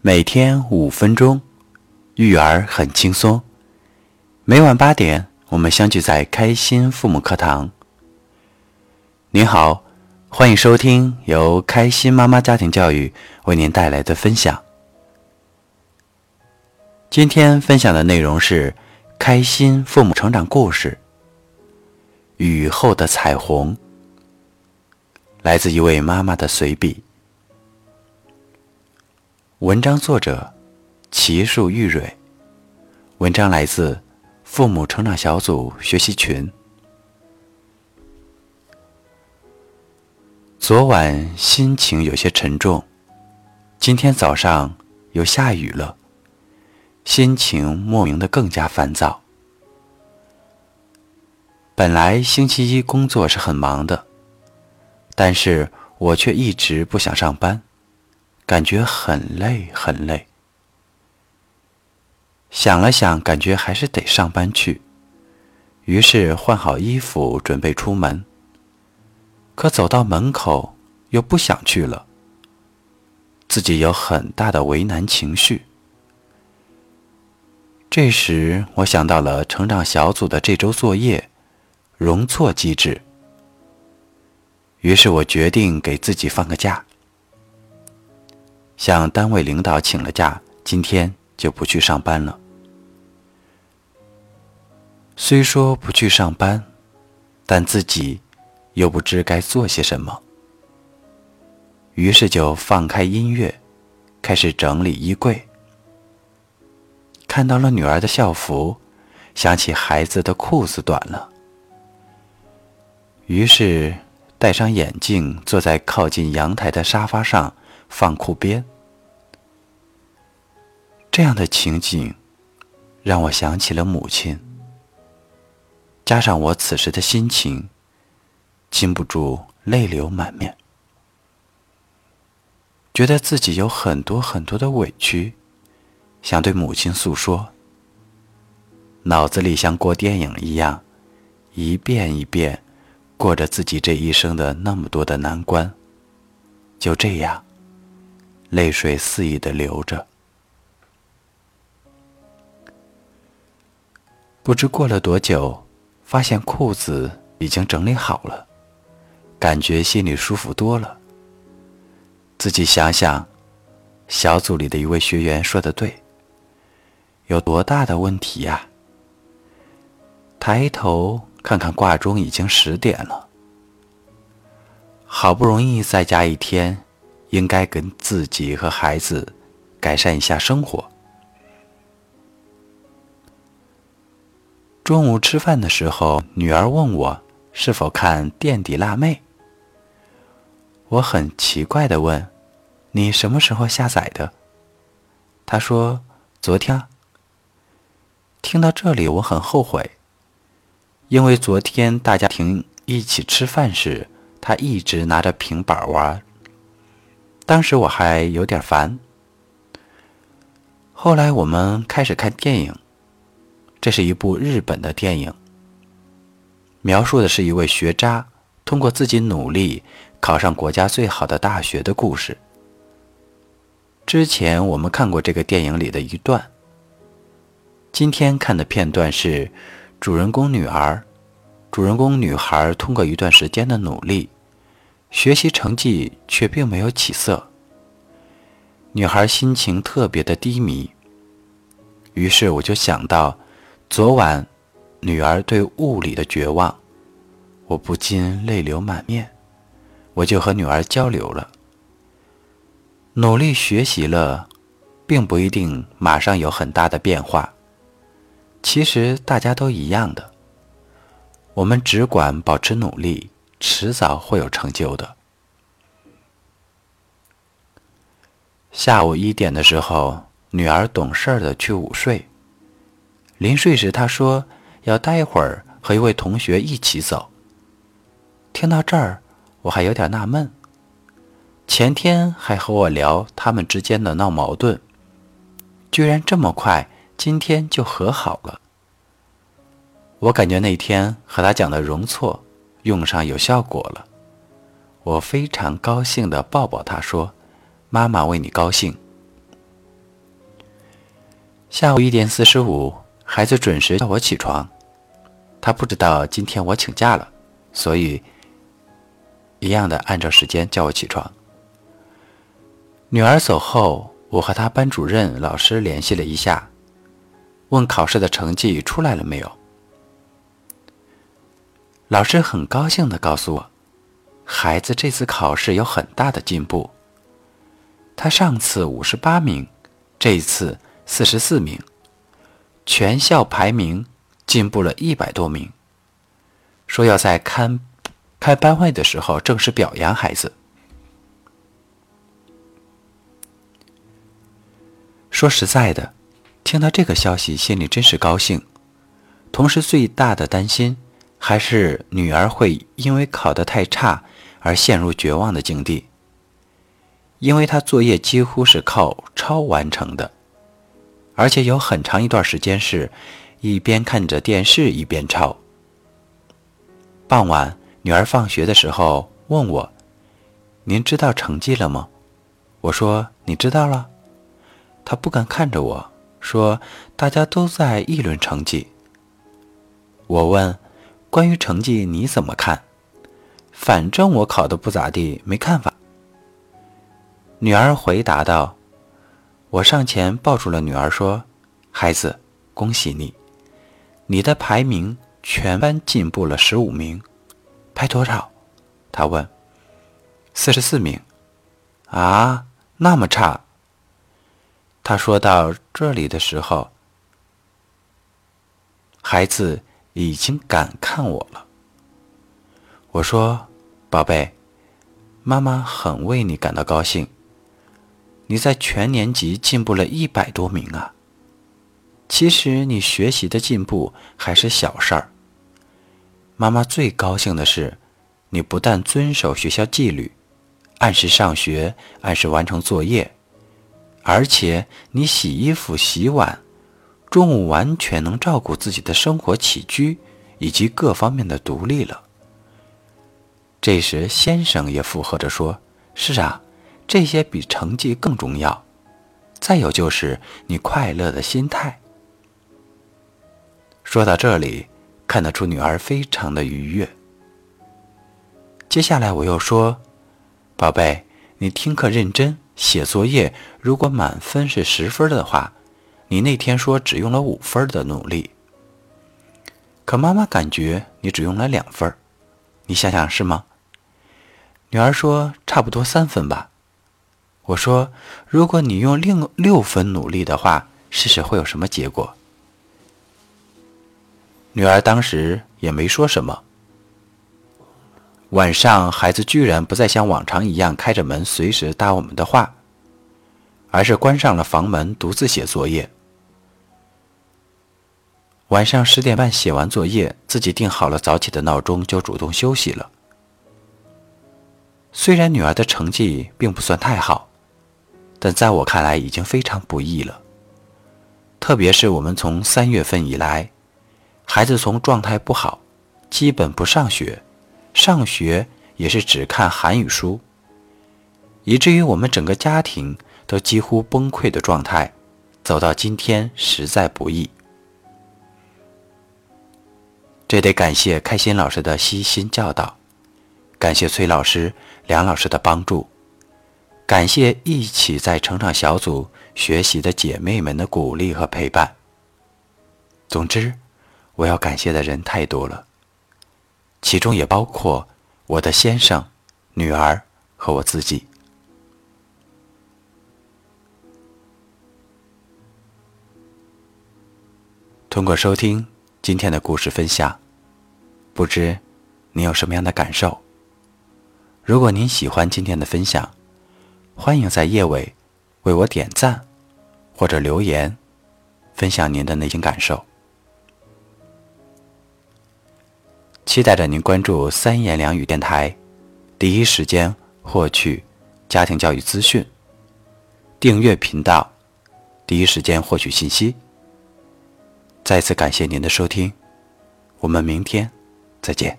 每天五分钟，育儿很轻松。每晚八点，我们相聚在开心父母课堂。您好，欢迎收听由开心妈妈家庭教育为您带来的分享。今天分享的内容是开心父母成长故事《雨后的彩虹》，来自一位妈妈的随笔。文章作者：奇树玉蕊。文章来自父母成长小组学习群。昨晚心情有些沉重，今天早上又下雨了，心情莫名的更加烦躁。本来星期一工作是很忙的，但是我却一直不想上班。感觉很累，很累。想了想，感觉还是得上班去，于是换好衣服准备出门。可走到门口又不想去了，自己有很大的为难情绪。这时，我想到了成长小组的这周作业——容错机制，于是我决定给自己放个假。向单位领导请了假，今天就不去上班了。虽说不去上班，但自己又不知该做些什么，于是就放开音乐，开始整理衣柜。看到了女儿的校服，想起孩子的裤子短了，于是戴上眼镜，坐在靠近阳台的沙发上。放裤边，这样的情景让我想起了母亲。加上我此时的心情，禁不住泪流满面，觉得自己有很多很多的委屈，想对母亲诉说。脑子里像过电影一样，一遍一遍过着自己这一生的那么多的难关，就这样。泪水肆意的流着，不知过了多久，发现裤子已经整理好了，感觉心里舒服多了。自己想想，小组里的一位学员说的对，有多大的问题呀？抬头看看挂钟，已经十点了，好不容易在家一天。应该跟自己和孩子改善一下生活。中午吃饭的时候，女儿问我是否看《垫底辣妹》。我很奇怪的问：“你什么时候下载的？”她说：“昨天。”听到这里，我很后悔，因为昨天大家庭一起吃饭时，她一直拿着平板玩。当时我还有点烦。后来我们开始看电影，这是一部日本的电影，描述的是一位学渣通过自己努力考上国家最好的大学的故事。之前我们看过这个电影里的一段，今天看的片段是主人公女儿，主人公女孩通过一段时间的努力。学习成绩却并没有起色，女孩心情特别的低迷。于是我就想到，昨晚女儿对物理的绝望，我不禁泪流满面。我就和女儿交流了，努力学习了，并不一定马上有很大的变化。其实大家都一样的，我们只管保持努力。迟早会有成就的。下午一点的时候，女儿懂事的去午睡。临睡时，她说要待会儿和一位同学一起走。听到这儿，我还有点纳闷。前天还和我聊他们之间的闹矛盾，居然这么快，今天就和好了。我感觉那天和他讲的容错。用上有效果了，我非常高兴地抱抱他说：“妈妈为你高兴。”下午一点四十五，孩子准时叫我起床。他不知道今天我请假了，所以一样的按照时间叫我起床。女儿走后，我和她班主任老师联系了一下，问考试的成绩出来了没有。老师很高兴的告诉我，孩子这次考试有很大的进步。他上次五十八名，这一次四十四名，全校排名进步了一百多名。说要在开开班会的时候正式表扬孩子。说实在的，听到这个消息，心里真是高兴。同时，最大的担心。还是女儿会因为考得太差而陷入绝望的境地，因为她作业几乎是靠抄完成的，而且有很长一段时间是一边看着电视一边抄。傍晚，女儿放学的时候问我：“您知道成绩了吗？”我说：“你知道了。”她不敢看着我说：“大家都在议论成绩。”我问。关于成绩你怎么看？反正我考的不咋地，没看法。女儿回答道：“我上前抱住了女儿，说：‘孩子，恭喜你，你的排名全班进步了十五名。’排多少？”她问。“四十四名。”啊，那么差。他说到这里的时候，孩子。已经敢看我了。我说：“宝贝，妈妈很为你感到高兴。你在全年级进步了一百多名啊！其实你学习的进步还是小事儿。妈妈最高兴的是，你不但遵守学校纪律，按时上学，按时完成作业，而且你洗衣服、洗碗。”中午完全能照顾自己的生活起居以及各方面的独立了。这时，先生也附和着说：“是啊，这些比成绩更重要。再有就是你快乐的心态。”说到这里，看得出女儿非常的愉悦。接下来我又说：“宝贝，你听课认真，写作业，如果满分是十分的话。”你那天说只用了五分的努力，可妈妈感觉你只用了两分你想想是吗？女儿说差不多三分吧。我说如果你用另六分努力的话，试试会有什么结果？女儿当时也没说什么。晚上，孩子居然不再像往常一样开着门随时搭我们的话，而是关上了房门，独自写作业。晚上十点半写完作业，自己定好了早起的闹钟，就主动休息了。虽然女儿的成绩并不算太好，但在我看来已经非常不易了。特别是我们从三月份以来，孩子从状态不好，基本不上学，上学也是只看韩语书，以至于我们整个家庭都几乎崩溃的状态，走到今天实在不易。这得感谢开心老师的悉心教导，感谢崔老师、梁老师的帮助，感谢一起在成长小组学习的姐妹们的鼓励和陪伴。总之，我要感谢的人太多了，其中也包括我的先生、女儿和我自己。通过收听。今天的故事分享，不知您有什么样的感受？如果您喜欢今天的分享，欢迎在页尾为我点赞或者留言，分享您的内心感受。期待着您关注三言两语电台，第一时间获取家庭教育资讯，订阅频道，第一时间获取信息。再次感谢您的收听，我们明天再见。